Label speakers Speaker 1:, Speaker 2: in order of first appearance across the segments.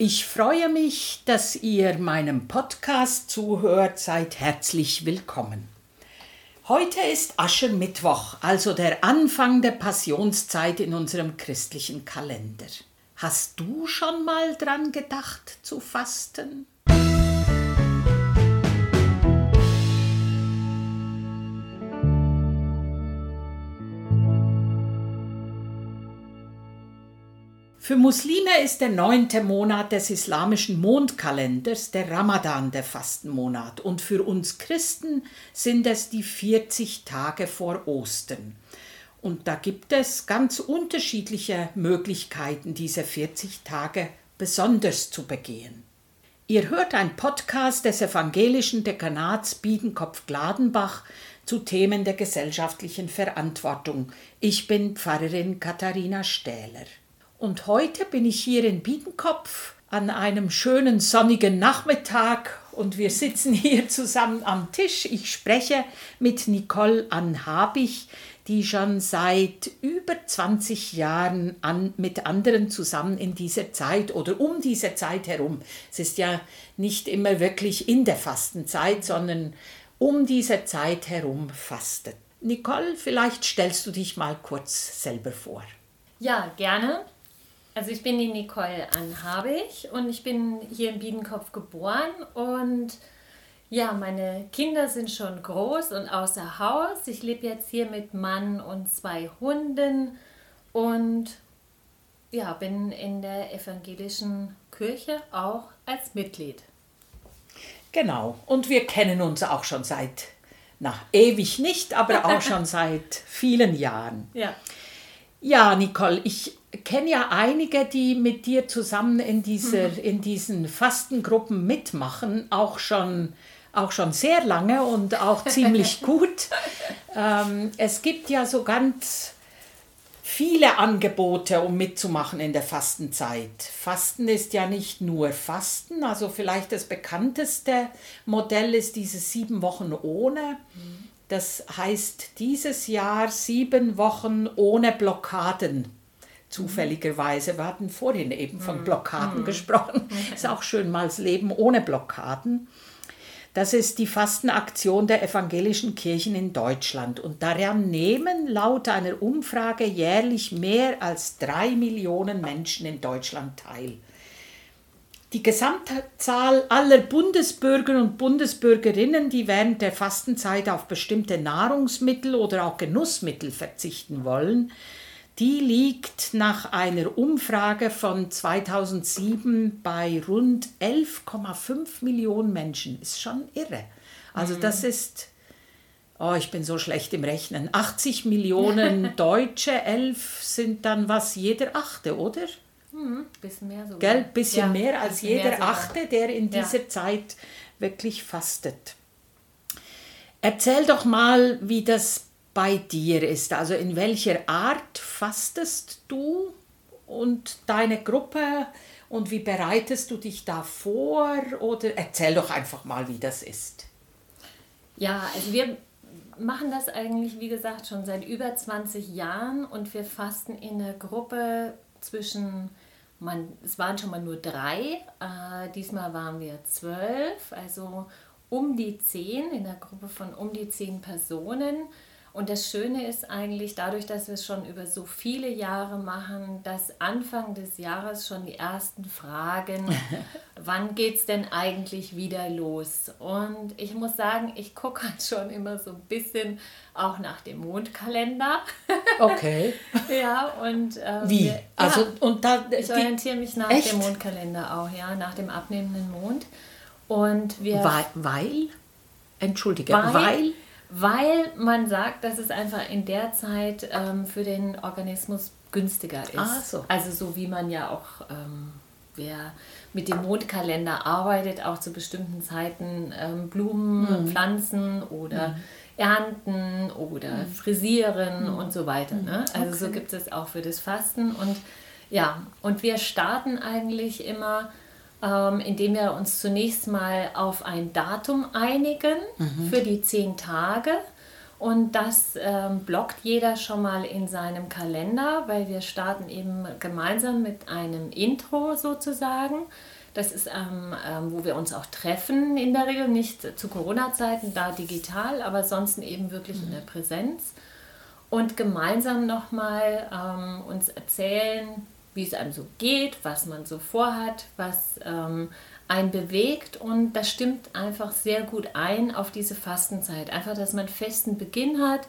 Speaker 1: Ich freue mich, dass ihr meinem Podcast zuhört. Seid herzlich willkommen. Heute ist Aschermittwoch, also der Anfang der Passionszeit in unserem christlichen Kalender. Hast du schon mal dran gedacht zu fasten? Für Muslime ist der neunte Monat des islamischen Mondkalenders der Ramadan der Fastenmonat und für uns Christen sind es die 40 Tage vor Ostern. Und da gibt es ganz unterschiedliche Möglichkeiten, diese 40 Tage besonders zu begehen. Ihr hört ein Podcast des evangelischen Dekanats Biedenkopf-Gladenbach zu Themen der gesellschaftlichen Verantwortung. Ich bin Pfarrerin Katharina Stähler. Und heute bin ich hier in Biedenkopf an einem schönen sonnigen Nachmittag und wir sitzen hier zusammen am Tisch. Ich spreche mit Nicole Anhabich, die schon seit über 20 Jahren an, mit anderen zusammen in dieser Zeit oder um diese Zeit herum. Es ist ja nicht immer wirklich in der Fastenzeit, sondern um diese Zeit herum fastet. Nicole, vielleicht stellst du dich mal kurz selber vor.
Speaker 2: Ja, gerne. Also ich bin die Nicole Anhabig und ich bin hier in Biedenkopf geboren und ja, meine Kinder sind schon groß und außer Haus. Ich lebe jetzt hier mit Mann und zwei Hunden und ja, bin in der evangelischen Kirche auch als Mitglied.
Speaker 1: Genau, und wir kennen uns auch schon seit, na, ewig nicht, aber auch schon seit vielen Jahren.
Speaker 2: Ja.
Speaker 1: Ja, Nicole, ich kenne ja einige, die mit dir zusammen in, dieser, mhm. in diesen Fastengruppen mitmachen, auch schon, auch schon sehr lange und auch ziemlich gut. Ähm, es gibt ja so ganz viele Angebote, um mitzumachen in der Fastenzeit. Fasten ist ja nicht nur Fasten, also vielleicht das bekannteste Modell ist dieses sieben Wochen ohne. Das heißt dieses Jahr sieben Wochen ohne Blockaden zufälligerweise. Wir hatten vorhin eben von mhm. Blockaden mhm. gesprochen. Okay. Ist auch schön mal das Leben ohne Blockaden. Das ist die Fastenaktion der evangelischen Kirchen in Deutschland. Und daran nehmen laut einer Umfrage jährlich mehr als drei Millionen Menschen in Deutschland teil. Die Gesamtzahl aller Bundesbürger und Bundesbürgerinnen, die während der Fastenzeit auf bestimmte Nahrungsmittel oder auch Genussmittel verzichten wollen, die liegt nach einer Umfrage von 2007 bei rund 11,5 Millionen Menschen. Ist schon irre. Also mhm. das ist, oh, ich bin so schlecht im Rechnen. 80 Millionen Deutsche, 11 sind dann was jeder Achte, oder?
Speaker 2: Mhm, bisschen mehr sogar.
Speaker 1: Gell, bisschen ja, mehr als bisschen jeder mehr Achte, der in dieser ja. Zeit wirklich fastet. Erzähl doch mal, wie das bei dir ist. Also in welcher Art fastest du und deine Gruppe und wie bereitest du dich da vor? Oder erzähl doch einfach mal, wie das ist.
Speaker 2: Ja, also wir machen das eigentlich, wie gesagt, schon seit über 20 Jahren und wir fasten in der Gruppe zwischen, man, es waren schon mal nur drei, äh, diesmal waren wir zwölf, also um die zehn, in der Gruppe von um die zehn Personen. Und das Schöne ist eigentlich, dadurch, dass wir es schon über so viele Jahre machen, dass Anfang des Jahres schon die ersten Fragen, wann geht es denn eigentlich wieder los? Und ich muss sagen, ich gucke halt schon immer so ein bisschen auch nach dem Mondkalender.
Speaker 1: Okay.
Speaker 2: ja, und.
Speaker 1: Ähm, Wie?
Speaker 2: Wir,
Speaker 1: also,
Speaker 2: ja, und da. Ich orientiere mich nach echt? dem Mondkalender auch, ja, nach dem abnehmenden Mond. Und wir.
Speaker 1: Weil? weil? Entschuldige, weil, weil
Speaker 2: weil man sagt, dass es einfach in der Zeit ähm, für den Organismus günstiger ist.
Speaker 1: Ah, so.
Speaker 2: Also so wie man ja auch, ähm, wer mit dem Mondkalender arbeitet, auch zu bestimmten Zeiten ähm, Blumen mhm. pflanzen oder mhm. ernten oder mhm. frisieren mhm. und so weiter. Ne? Also okay. so gibt es auch für das Fasten. Und ja, und wir starten eigentlich immer ähm, indem wir uns zunächst mal auf ein Datum einigen mhm. für die zehn Tage. Und das ähm, blockt jeder schon mal in seinem Kalender, weil wir starten eben gemeinsam mit einem Intro sozusagen. Das ist, ähm, ähm, wo wir uns auch treffen in der Regel, nicht zu Corona-Zeiten, da digital, aber sonst eben wirklich mhm. in der Präsenz. Und gemeinsam nochmal ähm, uns erzählen, wie es einem so geht, was man so vorhat, was ähm, einen bewegt und das stimmt einfach sehr gut ein auf diese Fastenzeit. Einfach, dass man festen Beginn hat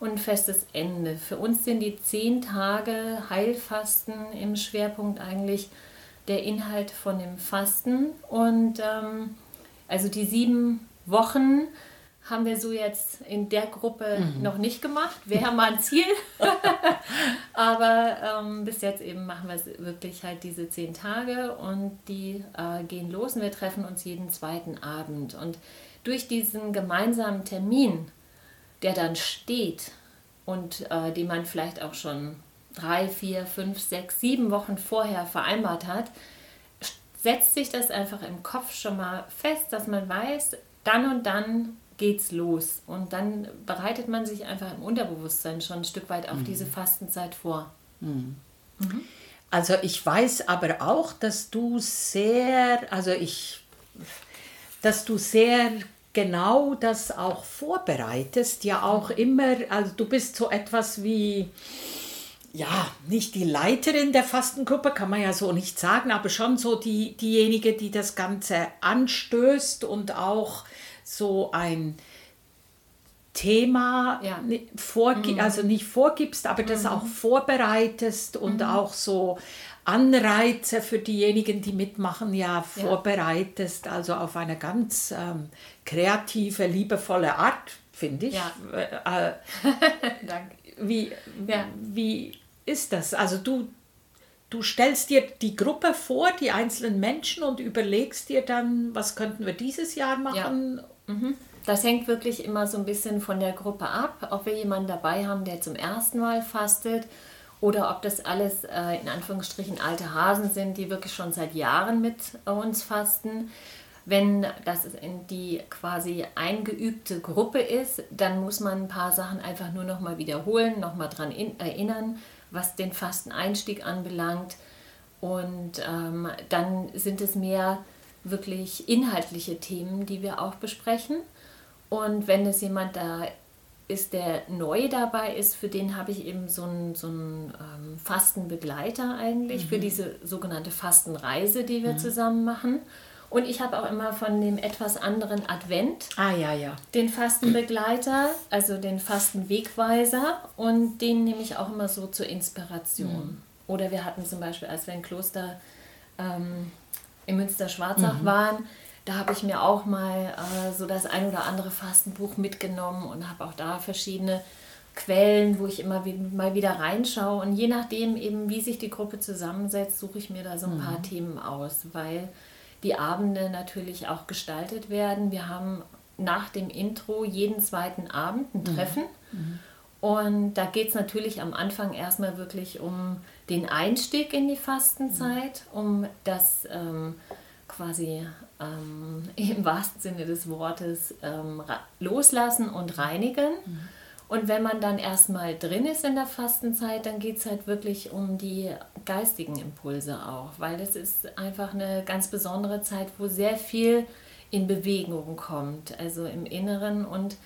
Speaker 2: und ein festes Ende. Für uns sind die zehn Tage Heilfasten im Schwerpunkt eigentlich der Inhalt von dem Fasten und ähm, also die sieben Wochen haben wir so jetzt in der Gruppe mhm. noch nicht gemacht. Wäre mal ein Ziel. Aber ähm, bis jetzt eben machen wir es wirklich halt diese zehn Tage und die äh, gehen los und wir treffen uns jeden zweiten Abend. Und durch diesen gemeinsamen Termin, der dann steht und äh, den man vielleicht auch schon drei, vier, fünf, sechs, sieben Wochen vorher vereinbart hat, setzt sich das einfach im Kopf schon mal fest, dass man weiß, dann und dann geht's los. Und dann bereitet man sich einfach im Unterbewusstsein schon ein Stück weit auf mhm. diese Fastenzeit vor. Mhm.
Speaker 1: Mhm. Also ich weiß aber auch, dass du sehr, also ich, dass du sehr genau das auch vorbereitest, ja auch mhm. immer, also du bist so etwas wie, ja, nicht die Leiterin der Fastengruppe, kann man ja so nicht sagen, aber schon so die, diejenige, die das Ganze anstößt und auch so ein Thema ja. vorgi mhm. also nicht vorgibst, aber das mhm. auch vorbereitest und mhm. auch so Anreize für diejenigen, die mitmachen, ja vorbereitest, ja. also auf eine ganz ähm, kreative, liebevolle Art, finde ich. Ja. Äh, äh Danke. Wie, ja. wie ist das? Also du, du stellst dir die Gruppe vor, die einzelnen Menschen und überlegst dir dann, was könnten wir dieses Jahr machen
Speaker 2: Mhm. Das hängt wirklich immer so ein bisschen von der Gruppe ab, ob wir jemanden dabei haben, der zum ersten Mal fastet oder ob das alles äh, in Anführungsstrichen alte Hasen sind, die wirklich schon seit Jahren mit uns fasten. Wenn das in die quasi eingeübte Gruppe ist, dann muss man ein paar Sachen einfach nur noch mal wiederholen, noch mal dran erinnern, was den Fasteneinstieg anbelangt. Und ähm, dann sind es mehr wirklich inhaltliche Themen, die wir auch besprechen. Und wenn es jemand da ist, der neu dabei ist, für den habe ich eben so einen, so einen ähm, Fastenbegleiter eigentlich, mhm. für diese sogenannte Fastenreise, die wir mhm. zusammen machen. Und ich habe auch immer von dem etwas anderen Advent
Speaker 1: ah, ja, ja.
Speaker 2: den Fastenbegleiter, also den Fastenwegweiser. Und den nehme ich auch immer so zur Inspiration. Mhm. Oder wir hatten zum Beispiel, als wir in Kloster ähm, in Münster-Schwarzach mhm. waren, da habe ich mir auch mal äh, so das ein oder andere Fastenbuch mitgenommen und habe auch da verschiedene Quellen, wo ich immer mal wieder reinschaue. Und je nachdem eben, wie sich die Gruppe zusammensetzt, suche ich mir da so ein paar mhm. Themen aus, weil die Abende natürlich auch gestaltet werden. Wir haben nach dem Intro jeden zweiten Abend ein mhm. Treffen. Mhm. Und da geht es natürlich am Anfang erstmal wirklich um den Einstieg in die Fastenzeit, um das ähm, quasi ähm, im wahrsten Sinne des Wortes ähm, loslassen und reinigen. Mhm. Und wenn man dann erstmal drin ist in der Fastenzeit, dann geht es halt wirklich um die geistigen Impulse auch, weil das ist einfach eine ganz besondere Zeit, wo sehr viel in Bewegung kommt, also im Inneren und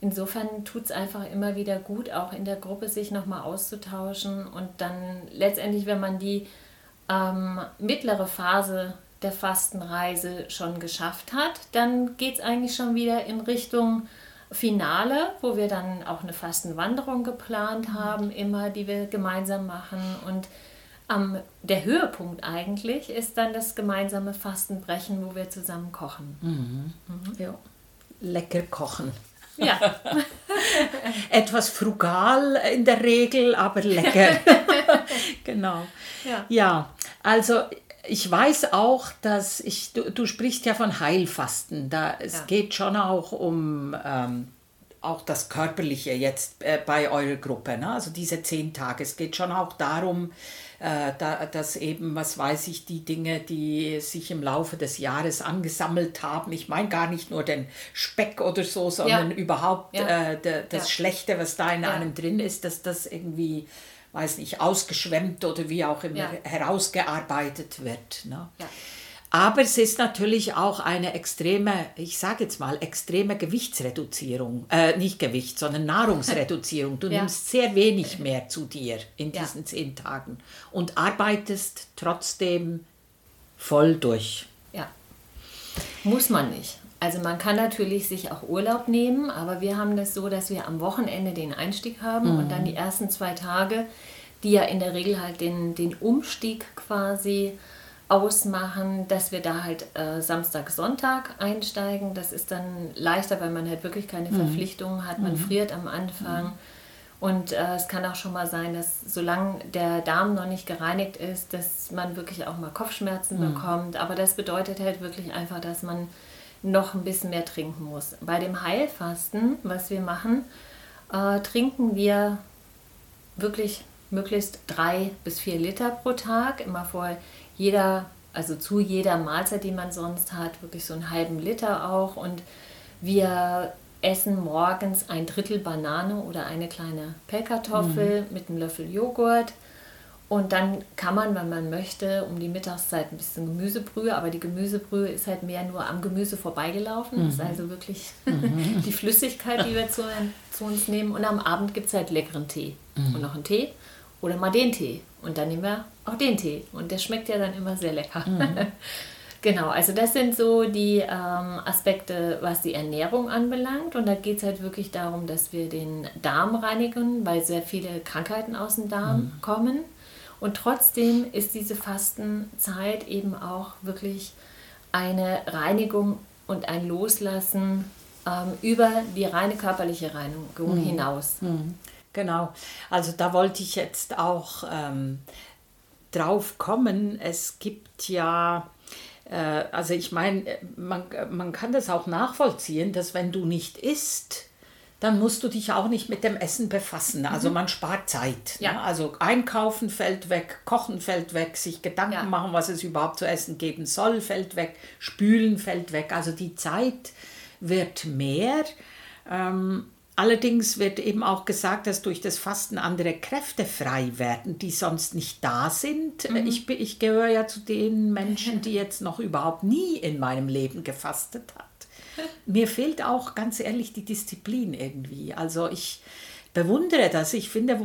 Speaker 2: insofern tut es einfach immer wieder gut, auch in der Gruppe sich nochmal auszutauschen und dann letztendlich, wenn man die ähm, mittlere Phase der Fastenreise schon geschafft hat, dann geht es eigentlich schon wieder in Richtung Finale, wo wir dann auch eine Fastenwanderung geplant mhm. haben, immer, die wir gemeinsam machen. Und ähm, der Höhepunkt eigentlich ist dann das gemeinsame Fastenbrechen, wo wir zusammen kochen.
Speaker 1: Mhm. Mhm. Ja. Lecker kochen. Ja. Etwas frugal in der Regel, aber lecker. genau. Ja. ja, also ich weiß auch, dass ich, du, du sprichst ja von Heilfasten. Da, es ja. geht schon auch um ähm, auch das Körperliche jetzt äh, bei eurer Gruppe. Ne? Also diese zehn Tage. Es geht schon auch darum, äh, da, dass eben, was weiß ich, die Dinge, die sich im Laufe des Jahres angesammelt haben, ich meine gar nicht nur den Speck oder so, sondern ja. überhaupt ja. Äh, de, das ja. Schlechte, was da in einem drin ist, dass das irgendwie, weiß nicht, ausgeschwemmt oder wie auch immer herausgearbeitet wird. Ne? Aber es ist natürlich auch eine extreme, ich sage jetzt mal, extreme Gewichtsreduzierung. Äh, nicht Gewicht, sondern Nahrungsreduzierung. Du ja. nimmst sehr wenig mehr zu dir in diesen ja. zehn Tagen und arbeitest trotzdem voll durch.
Speaker 2: Ja. Muss man nicht. Also man kann natürlich sich auch Urlaub nehmen, aber wir haben das so, dass wir am Wochenende den Einstieg haben mhm. und dann die ersten zwei Tage, die ja in der Regel halt den, den Umstieg quasi ausmachen, dass wir da halt äh, Samstag, Sonntag einsteigen. Das ist dann leichter, weil man halt wirklich keine mhm. Verpflichtungen hat. Man mhm. friert am Anfang. Mhm. Und äh, es kann auch schon mal sein, dass solange der Darm noch nicht gereinigt ist, dass man wirklich auch mal Kopfschmerzen mhm. bekommt. Aber das bedeutet halt wirklich einfach, dass man noch ein bisschen mehr trinken muss. Bei dem Heilfasten, was wir machen, äh, trinken wir wirklich möglichst drei bis vier Liter pro Tag. Immer vor jeder, also zu jeder Mahlzeit, die man sonst hat, wirklich so einen halben Liter auch. Und wir essen morgens ein Drittel Banane oder eine kleine Pellkartoffel mhm. mit einem Löffel Joghurt. Und dann kann man, wenn man möchte, um die Mittagszeit ein bisschen Gemüsebrühe, aber die Gemüsebrühe ist halt mehr nur am Gemüse vorbeigelaufen. Mhm. Das ist mhm. also wirklich mhm. die Flüssigkeit, die wir zu, zu, uns nehmen. Und am Abend gibt es halt leckeren Tee mhm. und noch einen Tee oder mal den Tee. Und dann nehmen wir auch den Tee. Und der schmeckt ja dann immer sehr lecker. Mhm. genau, also das sind so die ähm, Aspekte, was die Ernährung anbelangt. Und da geht es halt wirklich darum, dass wir den Darm reinigen, weil sehr viele Krankheiten aus dem Darm mhm. kommen. Und trotzdem ist diese Fastenzeit eben auch wirklich eine Reinigung und ein Loslassen ähm, über die reine körperliche Reinigung mhm. hinaus.
Speaker 1: Genau, also da wollte ich jetzt auch ähm, drauf kommen. Es gibt ja, äh, also ich meine, man, man kann das auch nachvollziehen, dass wenn du nicht isst, dann musst du dich auch nicht mit dem Essen befassen. Also mhm. man spart Zeit. Ja. Ne? Also einkaufen fällt weg, kochen fällt weg, sich Gedanken ja. machen, was es überhaupt zu essen geben soll, fällt weg, spülen fällt weg. Also die Zeit wird mehr. Ähm, Allerdings wird eben auch gesagt, dass durch das Fasten andere Kräfte frei werden, die sonst nicht da sind. Mhm. Ich, ich gehöre ja zu den Menschen, die jetzt noch überhaupt nie in meinem Leben gefastet hat. Mir fehlt auch ganz ehrlich die Disziplin irgendwie. Also ich bewundere das. Ich finde,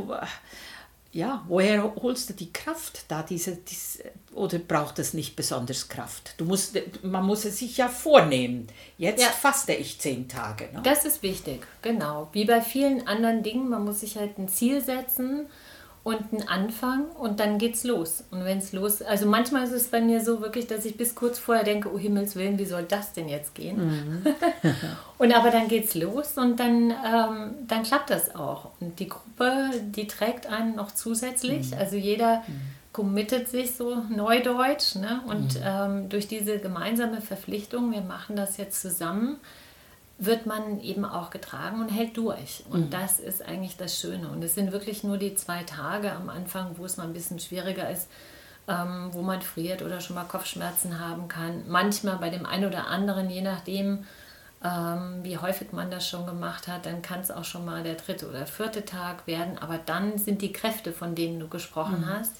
Speaker 1: ja, woher holst du die Kraft da, diese, diese, oder braucht es nicht besonders Kraft? Du musst, man muss es sich ja vornehmen. Jetzt ja. faste ich zehn Tage.
Speaker 2: Ne? Das ist wichtig, genau. Wie bei vielen anderen Dingen, man muss sich halt ein Ziel setzen und einen Anfang und dann geht's los. Und wenn es los, also manchmal ist es bei mir so wirklich, dass ich bis kurz vorher denke, oh Himmels Willen, wie soll das denn jetzt gehen? Mhm. und aber dann geht's los und dann, ähm, dann klappt das auch. Und die Gruppe, die trägt einen noch zusätzlich. Mhm. Also jeder mhm. committet sich so neudeutsch. Ne? Und mhm. ähm, durch diese gemeinsame Verpflichtung, wir machen das jetzt zusammen, wird man eben auch getragen und hält durch. Und mhm. das ist eigentlich das Schöne. Und es sind wirklich nur die zwei Tage am Anfang, wo es mal ein bisschen schwieriger ist, ähm, wo man friert oder schon mal Kopfschmerzen haben kann. Manchmal bei dem einen oder anderen, je nachdem, ähm, wie häufig man das schon gemacht hat, dann kann es auch schon mal der dritte oder vierte Tag werden. Aber dann sind die Kräfte, von denen du gesprochen mhm. hast,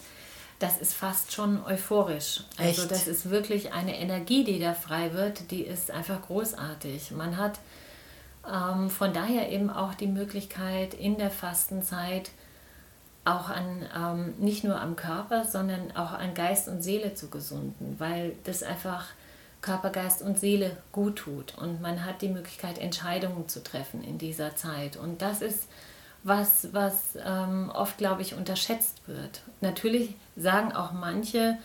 Speaker 2: das ist fast schon euphorisch. Also Echt? das ist wirklich eine Energie, die da frei wird, die ist einfach großartig. Man hat ähm, von daher eben auch die Möglichkeit in der Fastenzeit auch an ähm, nicht nur am Körper, sondern auch an Geist und Seele zu gesunden, weil das einfach Körper, Geist und Seele gut tut und man hat die Möglichkeit, Entscheidungen zu treffen in dieser Zeit. Und das ist was, was ähm, oft, glaube ich, unterschätzt wird. Natürlich sagen auch manche,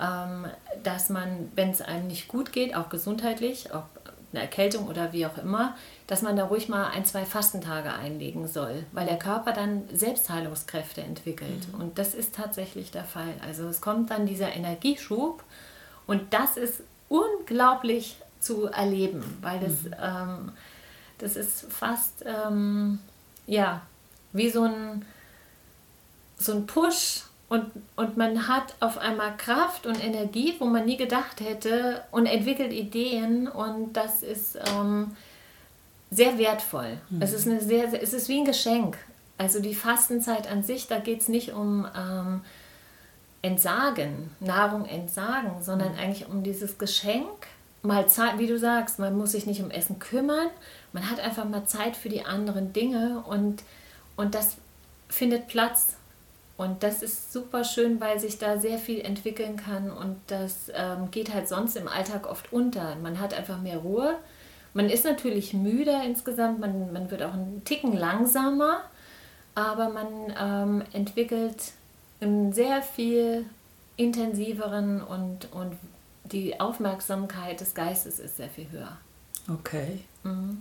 Speaker 2: ähm, dass man, wenn es einem nicht gut geht, auch gesundheitlich, ob eine Erkältung oder wie auch immer, dass man da ruhig mal ein, zwei Fastentage einlegen soll, weil der Körper dann Selbstheilungskräfte entwickelt. Mhm. Und das ist tatsächlich der Fall. Also es kommt dann dieser Energieschub und das ist unglaublich zu erleben, weil das, mhm. ähm, das ist fast, ähm, ja, wie so ein, so ein Push und, und man hat auf einmal Kraft und Energie, wo man nie gedacht hätte und entwickelt Ideen und das ist ähm, sehr wertvoll. Mhm. Es, ist eine sehr, es ist wie ein Geschenk. Also die Fastenzeit an sich, da geht es nicht um ähm, Entsagen, Nahrung entsagen, sondern mhm. eigentlich um dieses Geschenk, mal Zeit, wie du sagst, man muss sich nicht um Essen kümmern, man hat einfach mal Zeit für die anderen Dinge und, und das findet Platz und das ist super schön, weil sich da sehr viel entwickeln kann und das ähm, geht halt sonst im Alltag oft unter. Man hat einfach mehr Ruhe. Man ist natürlich müder insgesamt, man, man wird auch einen Ticken langsamer, aber man ähm, entwickelt einen sehr viel intensiveren und, und die Aufmerksamkeit des Geistes ist sehr viel höher.
Speaker 1: Okay. Mhm.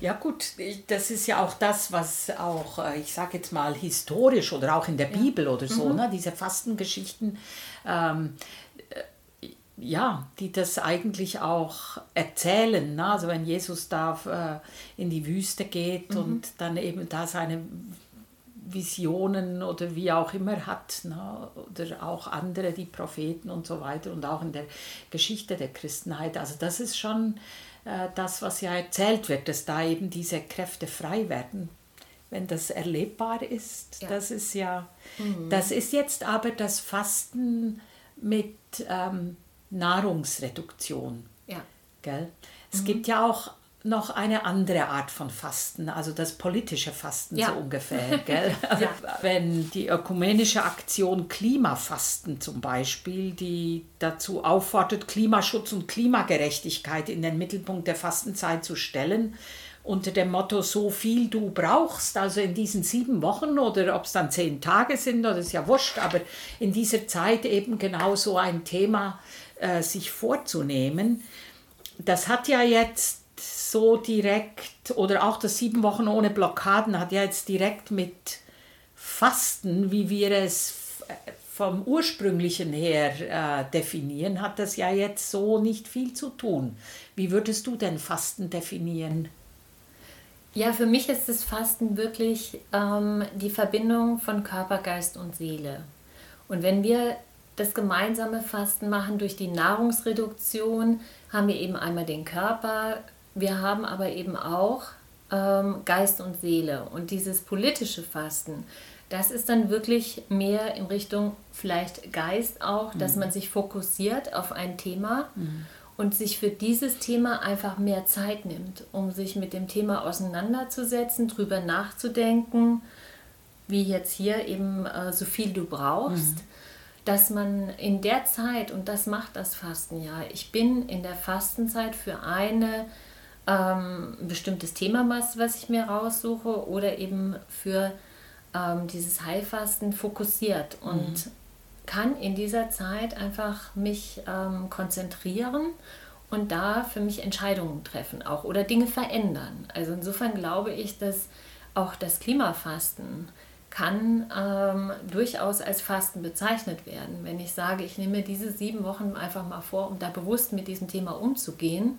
Speaker 1: Ja gut, das ist ja auch das, was auch, äh, ich sage jetzt mal, historisch oder auch in der ja. Bibel oder so, mhm. ne, diese Fastengeschichten, ähm, äh, ja, die das eigentlich auch erzählen. Ne? Also wenn Jesus da äh, in die Wüste geht mhm. und dann eben da seine Visionen oder wie auch immer hat, ne? oder auch andere, die Propheten und so weiter und auch in der Geschichte der Christenheit. Also das ist schon äh, das, was ja erzählt wird, dass da eben diese Kräfte frei werden, wenn das erlebbar ist. Ja. Das ist ja, mhm. das ist jetzt aber das Fasten mit ähm, Nahrungsreduktion. Ja. Gell? Es mhm. gibt ja auch noch eine andere Art von Fasten, also das politische Fasten ja. so ungefähr. Gell? Also ja. Wenn die ökumenische Aktion Klimafasten zum Beispiel, die dazu auffordert, Klimaschutz und Klimagerechtigkeit in den Mittelpunkt der Fastenzeit zu stellen, unter dem Motto, so viel du brauchst, also in diesen sieben Wochen oder ob es dann zehn Tage sind, oder ist ja wurscht, aber in dieser Zeit eben genau so ein Thema äh, sich vorzunehmen. Das hat ja jetzt so direkt, oder auch das sieben Wochen ohne Blockaden hat ja jetzt direkt mit Fasten, wie wir es vom ursprünglichen her äh, definieren, hat das ja jetzt so nicht viel zu tun. Wie würdest du denn Fasten definieren?
Speaker 2: Ja, für mich ist das Fasten wirklich ähm, die Verbindung von Körper, Geist und Seele. Und wenn wir das gemeinsame Fasten machen durch die Nahrungsreduktion, haben wir eben einmal den Körper, wir haben aber eben auch ähm, Geist und Seele. Und dieses politische Fasten, das ist dann wirklich mehr in Richtung vielleicht Geist auch, mhm. dass man sich fokussiert auf ein Thema mhm. und sich für dieses Thema einfach mehr Zeit nimmt, um sich mit dem Thema auseinanderzusetzen, drüber nachzudenken, wie jetzt hier eben äh, so viel du brauchst. Mhm. Dass man in der Zeit, und das macht das Fasten ja, ich bin in der Fastenzeit für eine ähm, ein bestimmtes Thema, was, was ich mir raussuche oder eben für ähm, dieses Heilfasten fokussiert und mhm. kann in dieser Zeit einfach mich ähm, konzentrieren und da für mich Entscheidungen treffen auch oder Dinge verändern. Also insofern glaube ich, dass auch das Klimafasten kann ähm, durchaus als Fasten bezeichnet werden. Wenn ich sage, ich nehme diese sieben Wochen einfach mal vor, um da bewusst mit diesem Thema umzugehen,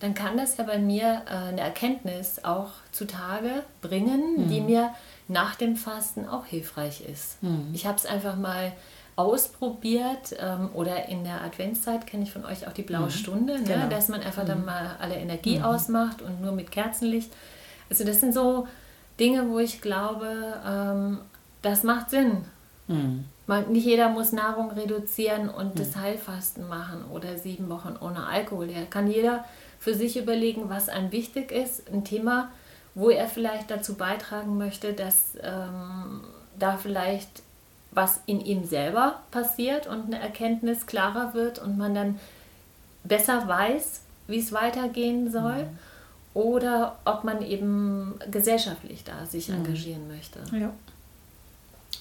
Speaker 2: dann kann das ja bei mir äh, eine Erkenntnis auch zutage bringen, mhm. die mir nach dem Fasten auch hilfreich ist. Mhm. Ich habe es einfach mal ausprobiert ähm, oder in der Adventszeit kenne ich von euch auch die blaue mhm. Stunde, ne? genau. dass man einfach dann mhm. mal alle Energie mhm. ausmacht und nur mit Kerzenlicht. Also das sind so Dinge, wo ich glaube, ähm, das macht Sinn. Mhm. Man, nicht jeder muss Nahrung reduzieren und das Heilfasten machen oder sieben Wochen ohne Alkohol. Ja, kann jeder für sich überlegen, was einem wichtig ist, ein Thema, wo er vielleicht dazu beitragen möchte, dass ähm, da vielleicht was in ihm selber passiert und eine Erkenntnis klarer wird und man dann besser weiß, wie es weitergehen soll. Mhm. Oder ob man eben gesellschaftlich da sich mhm. engagieren möchte.
Speaker 1: Ja.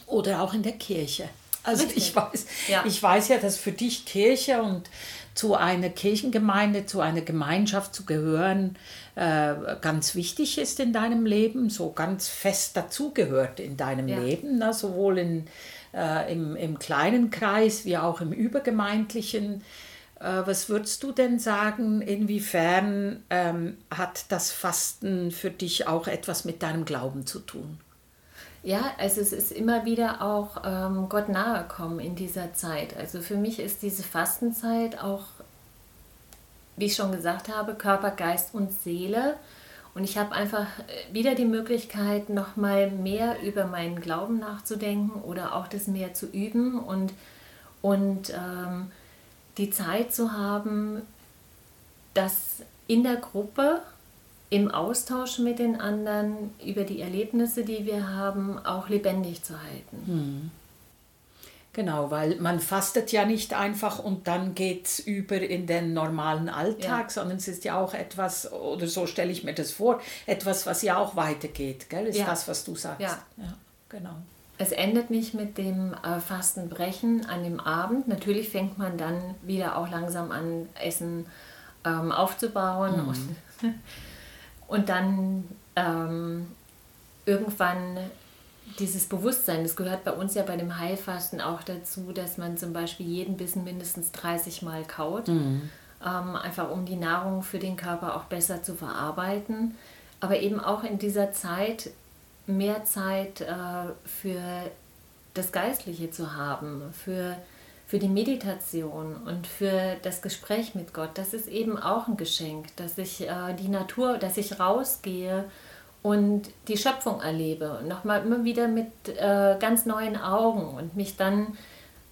Speaker 1: Oder auch in der Kirche. Also ich weiß, ja. ich weiß ja, dass für dich Kirche und zu einer Kirchengemeinde, zu einer Gemeinschaft zu gehören, äh, ganz wichtig ist in deinem Leben, so ganz fest dazugehört in deinem ja. Leben, ne? sowohl in, äh, im, im kleinen Kreis wie auch im übergemeindlichen. Äh, was würdest du denn sagen, inwiefern ähm, hat das Fasten für dich auch etwas mit deinem Glauben zu tun?
Speaker 2: Ja, also es ist immer wieder auch ähm, Gott nahe kommen in dieser Zeit. Also für mich ist diese Fastenzeit auch, wie ich schon gesagt habe, Körper, Geist und Seele. Und ich habe einfach äh, wieder die Möglichkeit, nochmal mehr über meinen Glauben nachzudenken oder auch das mehr zu üben und, und ähm, die Zeit zu haben, das in der Gruppe im Austausch mit den anderen über die Erlebnisse, die wir haben, auch lebendig zu halten. Hm.
Speaker 1: Genau, weil man fastet ja nicht einfach und dann geht es über in den normalen Alltag, ja. sondern es ist ja auch etwas, oder so stelle ich mir das vor, etwas, was ja auch weitergeht, gell? ist ja. das, was du sagst. Ja. ja,
Speaker 2: genau. Es endet nicht mit dem äh, Fastenbrechen an dem Abend. Natürlich fängt man dann wieder auch langsam an, Essen ähm, aufzubauen mhm. und Und dann ähm, irgendwann dieses Bewusstsein, das gehört bei uns ja bei dem Heilfasten auch dazu, dass man zum Beispiel jeden Bissen mindestens 30 Mal kaut, mhm. ähm, einfach um die Nahrung für den Körper auch besser zu verarbeiten. Aber eben auch in dieser Zeit mehr Zeit äh, für das Geistliche zu haben, für für die Meditation und für das Gespräch mit Gott, das ist eben auch ein Geschenk, dass ich äh, die Natur, dass ich rausgehe und die Schöpfung erlebe und nochmal immer wieder mit äh, ganz neuen Augen und mich dann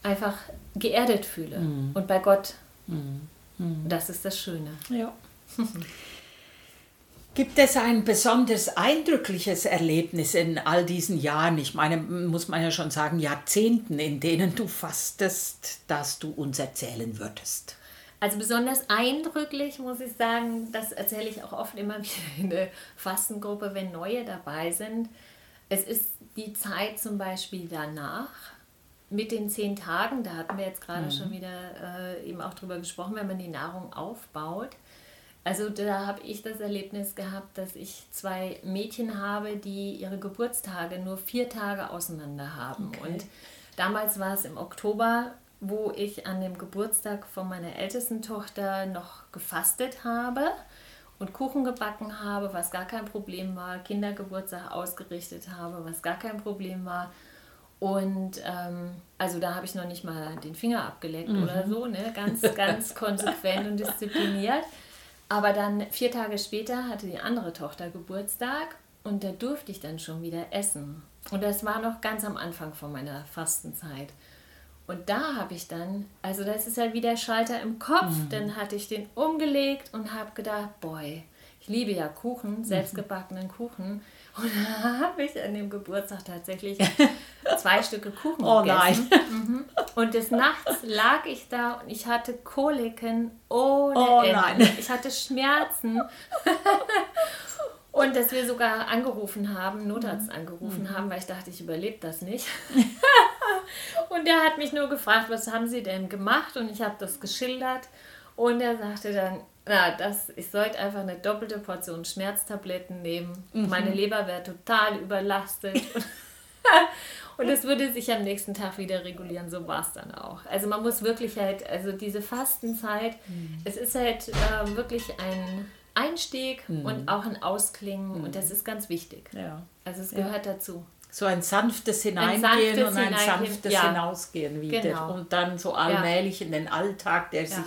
Speaker 2: einfach geerdet fühle mhm. und bei Gott. Mhm. Mhm. Das ist das Schöne. Ja.
Speaker 1: Gibt es ein besonders eindrückliches Erlebnis in all diesen Jahren, ich meine, muss man ja schon sagen, Jahrzehnten, in denen du fastest, das du uns erzählen würdest?
Speaker 2: Also besonders eindrücklich muss ich sagen, das erzähle ich auch oft immer wieder in der Fastengruppe, wenn neue dabei sind. Es ist die Zeit zum Beispiel danach, mit den zehn Tagen, da hatten wir jetzt gerade mhm. schon wieder äh, eben auch drüber gesprochen, wenn man die Nahrung aufbaut. Also da habe ich das Erlebnis gehabt, dass ich zwei Mädchen habe, die ihre Geburtstage nur vier Tage auseinander haben. Okay. Und damals war es im Oktober, wo ich an dem Geburtstag von meiner ältesten Tochter noch gefastet habe und Kuchen gebacken habe, was gar kein Problem war, Kindergeburtstag ausgerichtet habe, was gar kein Problem war. Und ähm, also da habe ich noch nicht mal den Finger abgeleckt mhm. oder so, ne? ganz, ganz konsequent und diszipliniert. Aber dann vier Tage später hatte die andere Tochter Geburtstag und da durfte ich dann schon wieder essen. Und das war noch ganz am Anfang von meiner Fastenzeit. Und da habe ich dann, also das ist ja wie der Schalter im Kopf, mhm. dann hatte ich den umgelegt und habe gedacht, boy, ich liebe ja Kuchen, selbstgebackenen Kuchen. Und da habe ich an dem Geburtstag tatsächlich zwei Stücke Kuchen oh, gegessen. Nein. Mhm. Und des Nachts lag ich da und ich hatte Koliken ohne oh, Ende. Nein. Ich hatte Schmerzen. Und dass wir sogar angerufen haben, Notarzt mhm. angerufen mhm. haben, weil ich dachte, ich überlebe das nicht. und der hat mich nur gefragt, was haben Sie denn gemacht? Und ich habe das geschildert. Und er sagte dann, na, das, ich sollte einfach eine doppelte Portion Schmerztabletten nehmen. Mhm. Meine Leber wäre total überlastet. Und es würde sich am nächsten Tag wieder regulieren, so war es dann auch. Also man muss wirklich halt, also diese Fastenzeit, mhm. es ist halt äh, wirklich ein Einstieg mhm. und auch ein Ausklingen mhm. und das ist ganz wichtig. Ja. Also es gehört ja. dazu.
Speaker 1: So ein sanftes Hineingehen ein sanftes und ein Hineingehen. sanftes ja. Hinausgehen wieder. Genau. Und dann so allmählich in den Alltag, der sich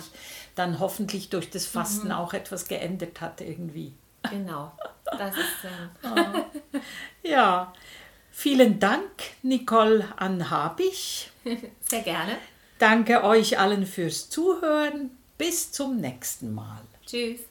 Speaker 1: dann hoffentlich durch das Fasten mhm. auch etwas geändert hat irgendwie.
Speaker 2: Genau, das ist ähm.
Speaker 1: Ja, vielen Dank, Nicole Anhabich.
Speaker 2: Sehr gerne.
Speaker 1: Danke euch allen fürs Zuhören. Bis zum nächsten Mal.
Speaker 2: Tschüss.